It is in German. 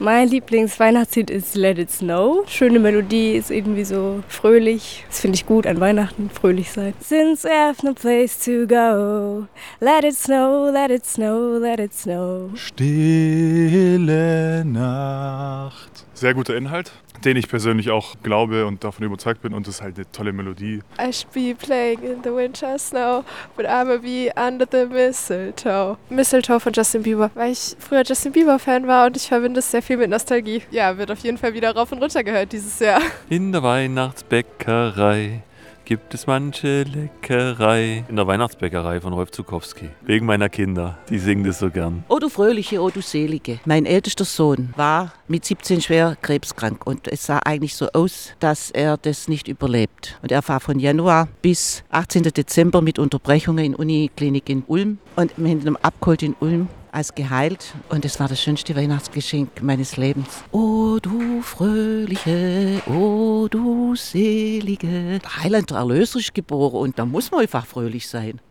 Mein Lieblingsweihnachtslied ist Let It Snow. Schöne Melodie, ist irgendwie so fröhlich. Das finde ich gut an Weihnachten, fröhlich sein. Since we have no place to go, let it snow, let it snow, let it snow. Stille Nacht. Sehr guter Inhalt, den ich persönlich auch glaube und davon überzeugt bin und es ist halt eine tolle Melodie. I should be playing in the winter snow, but I'ma be under the mistletoe. Mistletoe von Justin Bieber, weil ich früher Justin Bieber Fan war und ich verbinde es sehr viel mit Nostalgie. Ja, wird auf jeden Fall wieder rauf und runter gehört dieses Jahr. In der Weihnachtsbäckerei gibt es manche Leckerei. In der Weihnachtsbäckerei von Rolf Zukowski. Wegen meiner Kinder. Die singen das so gern. O du Fröhliche, o du Selige. Mein ältester Sohn war mit 17 schwer krebskrank und es sah eigentlich so aus, dass er das nicht überlebt. Und er war von Januar bis 18. Dezember mit Unterbrechungen in Uniklinik in Ulm und haben ihn abgeholt in Ulm als geheilt und es war das schönste Weihnachtsgeschenk meines Lebens. O du Fröhliche, o du Selige. Der Heiland, der Erlöser ist geboren und da muss man einfach fröhlich sein.